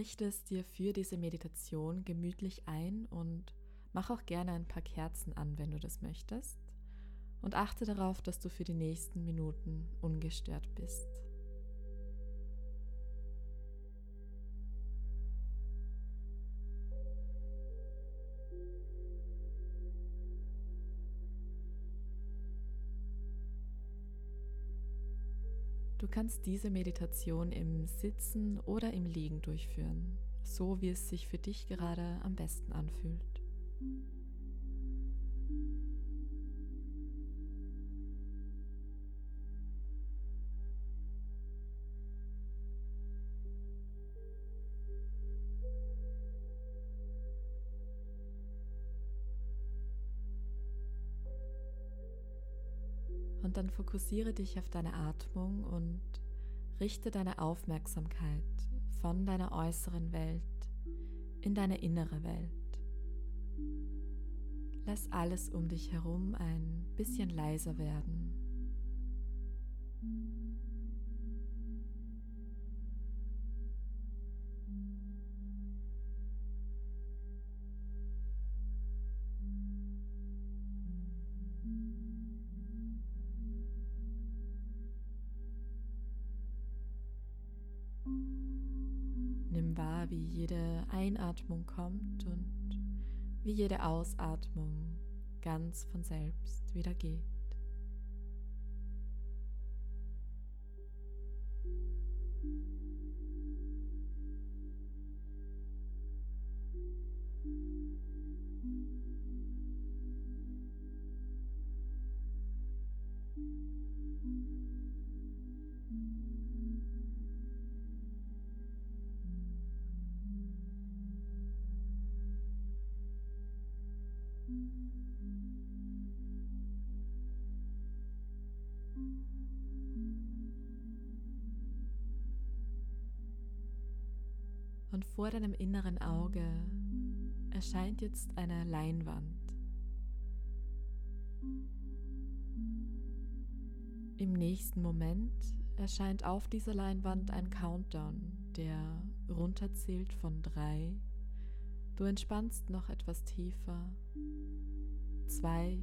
Richte es dir für diese Meditation gemütlich ein und mach auch gerne ein paar Kerzen an, wenn du das möchtest. Und achte darauf, dass du für die nächsten Minuten ungestört bist. Du kannst diese Meditation im Sitzen oder im Liegen durchführen, so wie es sich für dich gerade am besten anfühlt. Und dann fokussiere dich auf deine Atmung und richte deine Aufmerksamkeit von deiner äußeren Welt in deine innere Welt. Lass alles um dich herum ein bisschen leiser werden. Wie jede Einatmung kommt und wie jede Ausatmung ganz von selbst wieder geht. Und vor deinem inneren Auge erscheint jetzt eine Leinwand. Im nächsten Moment erscheint auf dieser Leinwand ein Countdown, der runterzählt von drei. Du entspannst noch etwas tiefer. Zwei.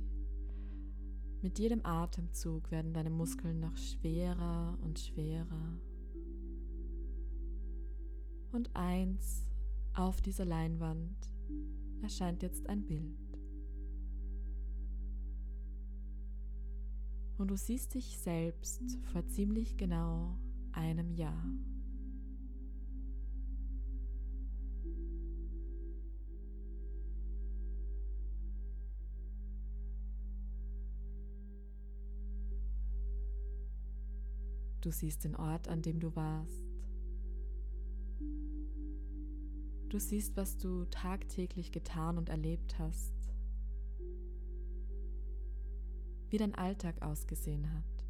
Mit jedem Atemzug werden deine Muskeln noch schwerer und schwerer und eins auf dieser Leinwand erscheint jetzt ein Bild. Und du siehst dich selbst vor ziemlich genau einem Jahr. Du siehst den Ort, an dem du warst. Du siehst, was du tagtäglich getan und erlebt hast, wie dein Alltag ausgesehen hat.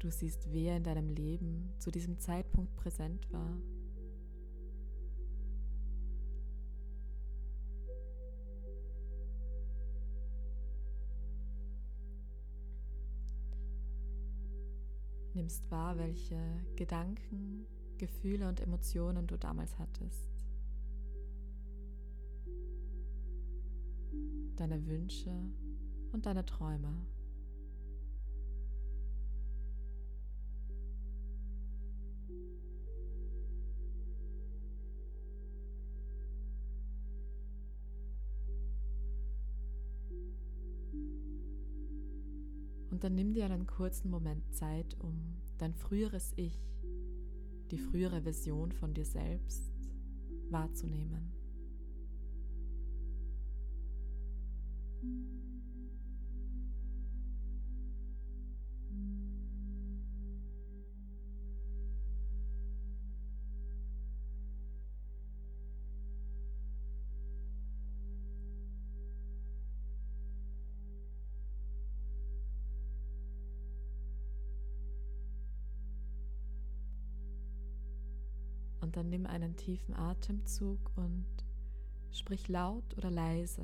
Du siehst, wer in deinem Leben zu diesem Zeitpunkt präsent war. Nimmst wahr, welche Gedanken, Gefühle und Emotionen du damals hattest. Deine Wünsche und deine Träume. Dann nimm dir einen kurzen Moment Zeit, um dein früheres Ich, die frühere Version von dir selbst wahrzunehmen. Dann nimm einen tiefen Atemzug und sprich laut oder leise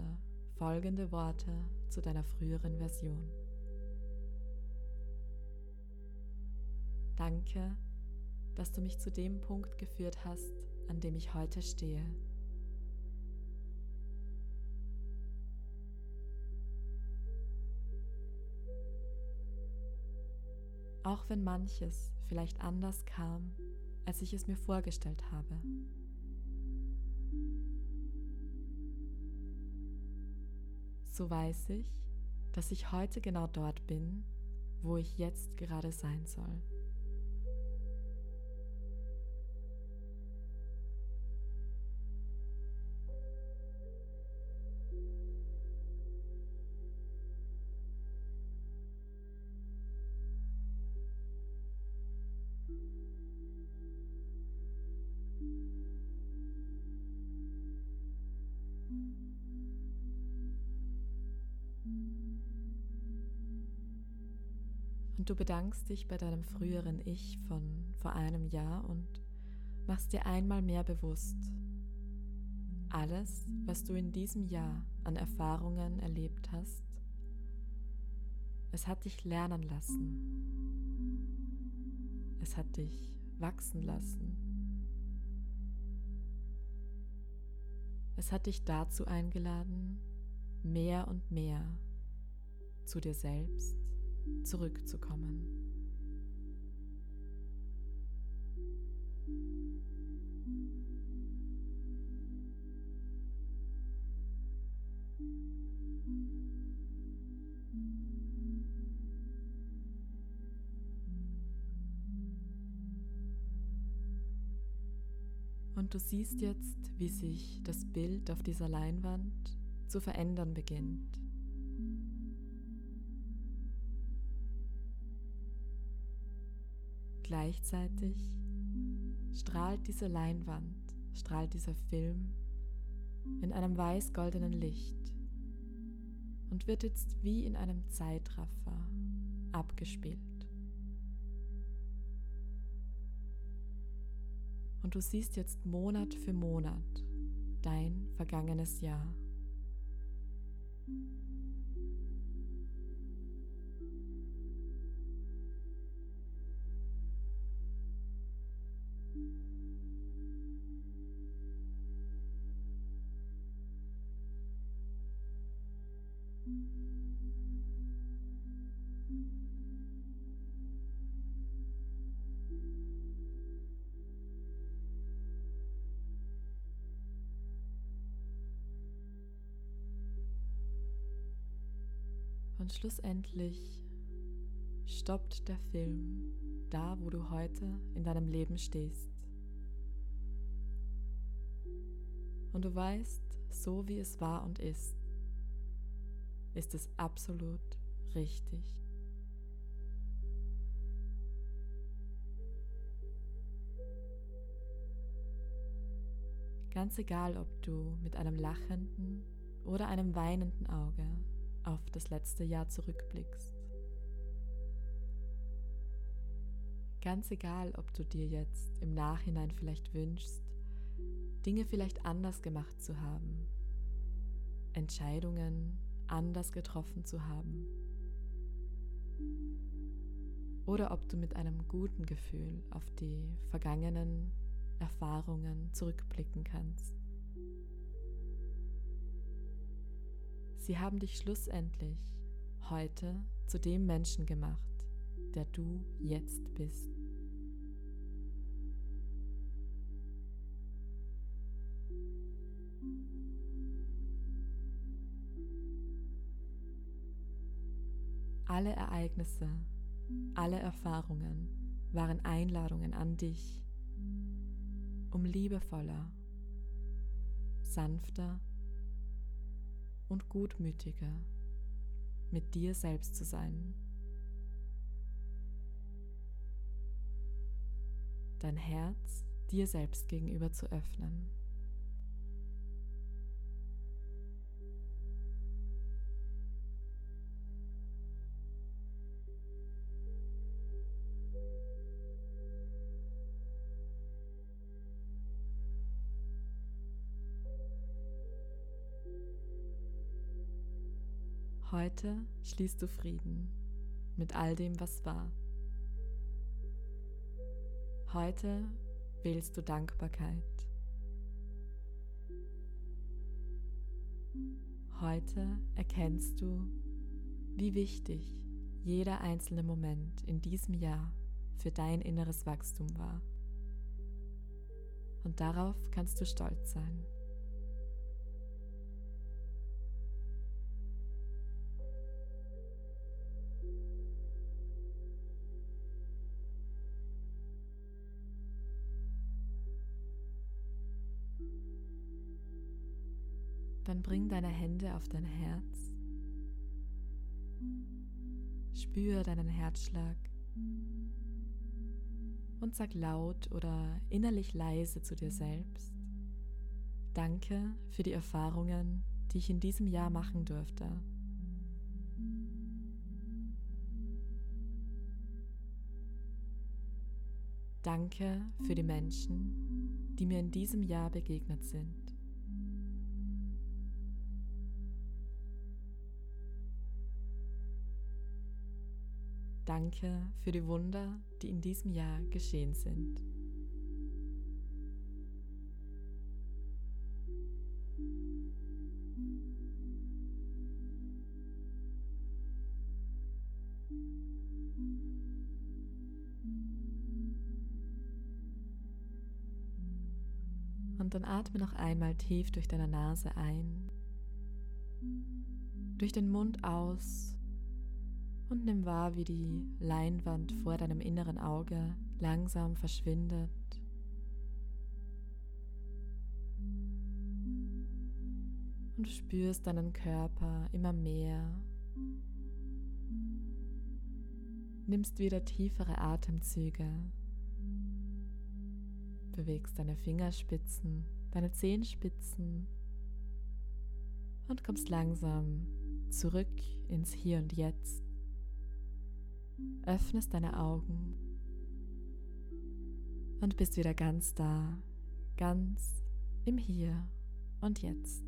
folgende Worte zu deiner früheren Version. Danke, dass du mich zu dem Punkt geführt hast, an dem ich heute stehe. Auch wenn manches vielleicht anders kam, als ich es mir vorgestellt habe. So weiß ich, dass ich heute genau dort bin, wo ich jetzt gerade sein soll. Und du bedankst dich bei deinem früheren Ich von vor einem Jahr und machst dir einmal mehr bewusst, alles, was du in diesem Jahr an Erfahrungen erlebt hast, es hat dich lernen lassen. Es hat dich wachsen lassen. Es hat dich dazu eingeladen, mehr und mehr zu dir selbst zurückzukommen. Und du siehst jetzt, wie sich das Bild auf dieser Leinwand zu verändern beginnt. Gleichzeitig strahlt diese Leinwand, strahlt dieser Film in einem weiß-goldenen Licht und wird jetzt wie in einem Zeitraffer abgespielt. Und du siehst jetzt Monat für Monat dein vergangenes Jahr. Und schlussendlich stoppt der Film da, wo du heute in deinem Leben stehst. Und du weißt, so wie es war und ist, ist es absolut richtig. Ganz egal, ob du mit einem lachenden oder einem weinenden Auge auf das letzte Jahr zurückblickst. Ganz egal, ob du dir jetzt im Nachhinein vielleicht wünschst, Dinge vielleicht anders gemacht zu haben, Entscheidungen anders getroffen zu haben. Oder ob du mit einem guten Gefühl auf die vergangenen Erfahrungen zurückblicken kannst. Sie haben dich schlussendlich heute zu dem Menschen gemacht, der du jetzt bist. Alle Ereignisse, alle Erfahrungen waren Einladungen an dich, um liebevoller, sanfter und gutmütiger mit dir selbst zu sein. Dein Herz dir selbst gegenüber zu öffnen. Heute schließt du Frieden mit all dem, was war. Heute wählst du Dankbarkeit. Heute erkennst du, wie wichtig jeder einzelne Moment in diesem Jahr für dein inneres Wachstum war. Und darauf kannst du stolz sein. Dann bring deine Hände auf dein Herz. Spüre deinen Herzschlag und sag laut oder innerlich leise zu dir selbst. Danke für die Erfahrungen, die ich in diesem Jahr machen durfte. Danke für die Menschen, die mir in diesem Jahr begegnet sind. Danke für die Wunder, die in diesem Jahr geschehen sind. Und dann atme noch einmal tief durch deine Nase ein, durch den Mund aus und nimm wahr, wie die Leinwand vor deinem inneren Auge langsam verschwindet. Und du spürst deinen Körper immer mehr. Nimmst wieder tiefere Atemzüge. Bewegst deine Fingerspitzen, deine Zehenspitzen und kommst langsam zurück ins Hier und Jetzt öffnest deine Augen und bist wieder ganz da, ganz im Hier und Jetzt.